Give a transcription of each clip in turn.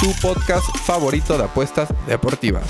tu podcast favorito de apuestas deportivas.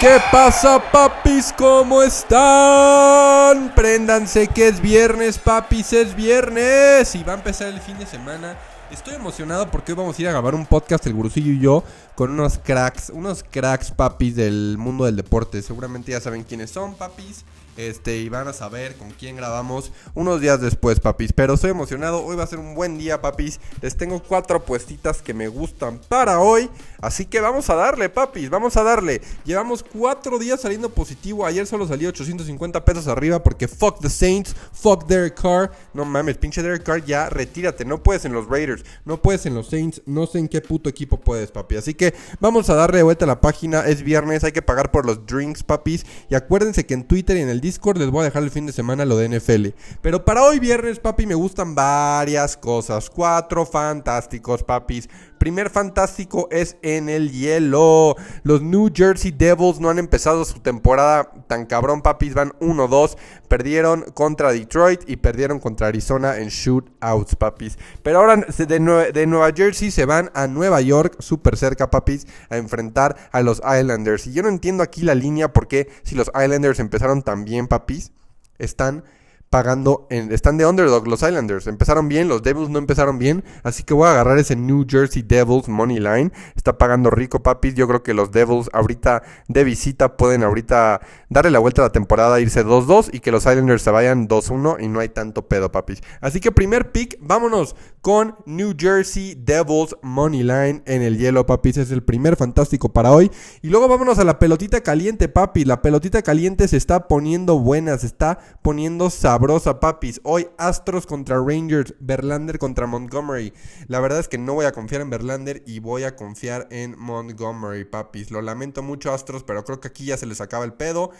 ¿Qué pasa, papis? ¿Cómo están? Préndanse que es viernes, papis, es viernes. Y va a empezar el fin de semana. Estoy emocionado porque hoy vamos a ir a grabar un podcast, el Gurusillo y yo, con unos cracks, unos cracks, papis, del mundo del deporte. Seguramente ya saben quiénes son, papis. Este, y van a saber con quién grabamos unos días después, papis. Pero estoy emocionado. Hoy va a ser un buen día, papis. Les tengo cuatro apuestitas que me gustan para hoy. Así que vamos a darle, papis. Vamos a darle. Llevamos cuatro días saliendo positivo. Ayer solo salió 850 pesos arriba porque fuck the Saints, fuck Derek Carr. No mames, pinche Derek Carr, ya retírate. No puedes en los Raiders, no puedes en los Saints. No sé en qué puto equipo puedes, papi. Así que vamos a darle vuelta a la página. Es viernes, hay que pagar por los drinks, papis. Y acuérdense que en Twitter y en el Discord les voy a dejar el fin de semana lo de NFL. Pero para hoy viernes, papi, me gustan varias cosas. Cuatro fantásticos, papis. Primer fantástico es en el hielo. Los New Jersey Devils no han empezado su temporada tan cabrón, papis. Van 1-2. Perdieron contra Detroit y perdieron contra Arizona en shootouts, papis. Pero ahora de, de Nueva Jersey se van a Nueva York, súper cerca, papis, a enfrentar a los Islanders. Y yo no entiendo aquí la línea porque si los Islanders empezaron tan bien, papis, están pagando, en, están de underdog los Islanders. Empezaron bien, los Devils no empezaron bien, así que voy a agarrar ese New Jersey Devils Money Line. Está pagando rico, papis. Yo creo que los Devils ahorita de visita pueden ahorita darle la vuelta a la temporada, irse 2-2 y que los Islanders se vayan 2-1 y no hay tanto pedo, papis. Así que primer pick, vámonos con New Jersey Devils Money Line en el hielo, papis. Es el primer fantástico para hoy. Y luego vámonos a la pelotita caliente, papi. La pelotita caliente se está poniendo buena, se está poniendo sabrosa, papis. Hoy Astros contra Rangers, Verlander contra Montgomery. La verdad es que no voy a confiar en Verlander y voy a confiar en Montgomery, papis. Lo lamento mucho, Astros, pero creo que aquí ya se les acaba el pedo.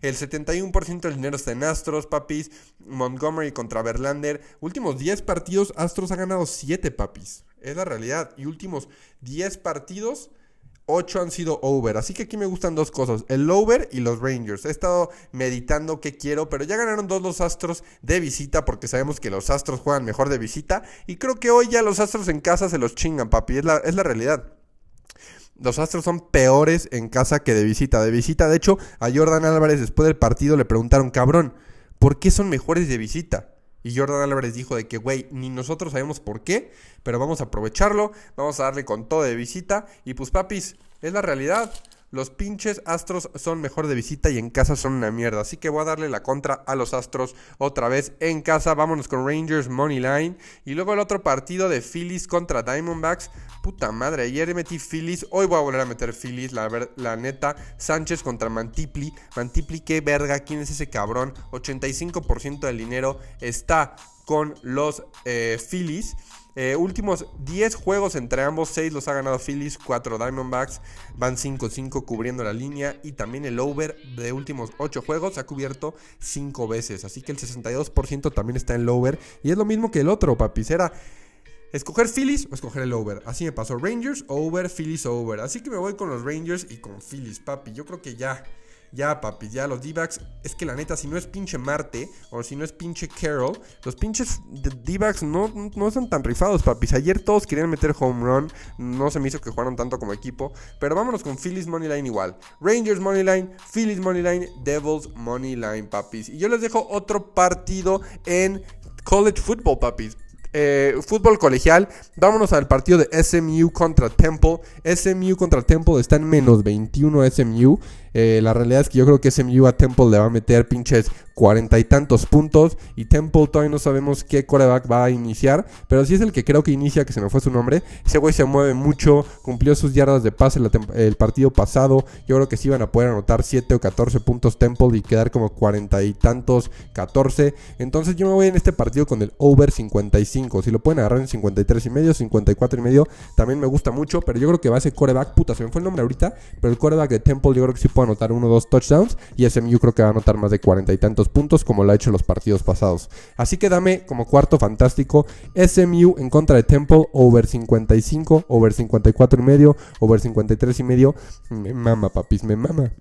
El 71% del dinero está en Astros, papis. Montgomery contra Verlander. Últimos 10 partidos, Astros ha ganado 7, papis. Es la realidad. Y últimos 10 partidos 8 han sido over. Así que aquí me gustan dos cosas, el over y los Rangers. He estado meditando qué quiero, pero ya ganaron dos los Astros de visita porque sabemos que los Astros juegan mejor de visita. Y creo que hoy ya los Astros en casa se los chingan, papi. Es la, es la realidad. Los Astros son peores en casa que de visita. De visita, de hecho, a Jordan Álvarez después del partido le preguntaron, cabrón, ¿por qué son mejores de visita? Y Jordan Álvarez dijo de que, güey, ni nosotros sabemos por qué, pero vamos a aprovecharlo, vamos a darle con todo de visita. Y pues, papis, es la realidad. Los pinches Astros son mejor de visita y en casa son una mierda. Así que voy a darle la contra a los Astros otra vez en casa. Vámonos con Rangers Money Line. Y luego el otro partido de Phillies contra Diamondbacks. Puta madre, ayer metí Phillies. Hoy voy a volver a meter Phillies. La, neta, Sánchez contra Mantipli. Mantipli, qué verga. ¿Quién es ese cabrón? 85% del dinero está con los eh, Phillies. Eh, últimos 10 juegos entre ambos, 6 los ha ganado Phillies, 4 Diamondbacks, van 5-5 cubriendo la línea y también el over de últimos 8 juegos ha cubierto 5 veces, así que el 62% también está en el over y es lo mismo que el otro, papis, era escoger Phillies o escoger el over. Así me pasó Rangers, over, Phillies, over. Así que me voy con los Rangers y con Phillies, papi. Yo creo que ya ya, papi, ya los D-backs. Es que la neta, si no es pinche Marte o si no es pinche Carroll, los pinches D-backs no, no son tan rifados, papis. Ayer todos querían meter home run. No se me hizo que jugaron tanto como equipo. Pero vámonos con Phillies Moneyline igual. Rangers Moneyline, Phillies Moneyline, Devils Moneyline, papis. Y yo les dejo otro partido en college football, papis. Eh, fútbol colegial, vámonos al partido de SMU contra Temple. SMU contra Temple está en menos 21 SMU. Eh, la realidad es que yo creo que SMU a Temple le va a meter pinches cuarenta y tantos puntos. Y Temple todavía no sabemos qué coreback va a iniciar. Pero si es el que creo que inicia, que se me fue su nombre. Ese güey se mueve mucho. Cumplió sus yardas de pase el, partido pasado. Yo creo que sí van a poder anotar 7 o 14 puntos Temple y quedar como cuarenta y tantos, 14. Entonces yo me voy en este partido con el over 55. Si lo pueden agarrar en 53 y medio, 54 y medio, también me gusta mucho. Pero yo creo que va a ser coreback. Puta, se me fue el nombre ahorita. Pero el coreback de Temple yo creo que sí puede anotar uno o dos touchdowns y SMU creo que va a anotar más de cuarenta y tantos puntos como lo ha hecho en los partidos pasados. Así que dame como cuarto fantástico SMU en contra de Temple over 55, over 54 y medio, over 53 y medio. Me mama, papis, me mama.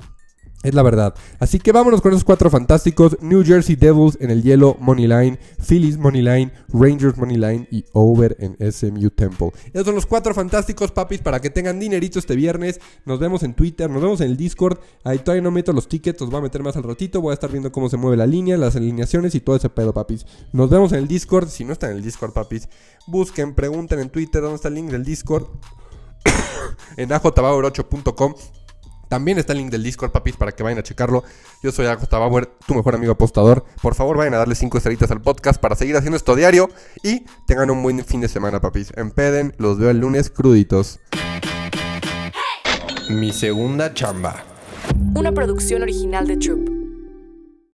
Es la verdad. Así que vámonos con esos cuatro fantásticos. New Jersey Devils en el hielo Money Line, Phillies Money Line, Rangers Money Line y Over en SMU Temple. Esos son los cuatro fantásticos, papis, para que tengan dinerito este viernes. Nos vemos en Twitter, nos vemos en el Discord. Ahí todavía no meto los tickets, los voy a meter más al ratito. Voy a estar viendo cómo se mueve la línea, las alineaciones y todo ese pedo, papis. Nos vemos en el Discord. Si no están en el Discord, papis, busquen, pregunten en Twitter dónde está el link del Discord. en ajtabauer8.com también está el link del Discord, papis, para que vayan a checarlo. Yo soy Acosta Bauer, tu mejor amigo apostador. Por favor, vayan a darle 5 estrellitas al podcast para seguir haciendo esto diario. Y tengan un buen fin de semana, papis. Empeden, los veo el lunes cruditos. Mi segunda chamba. Una producción original de Troop.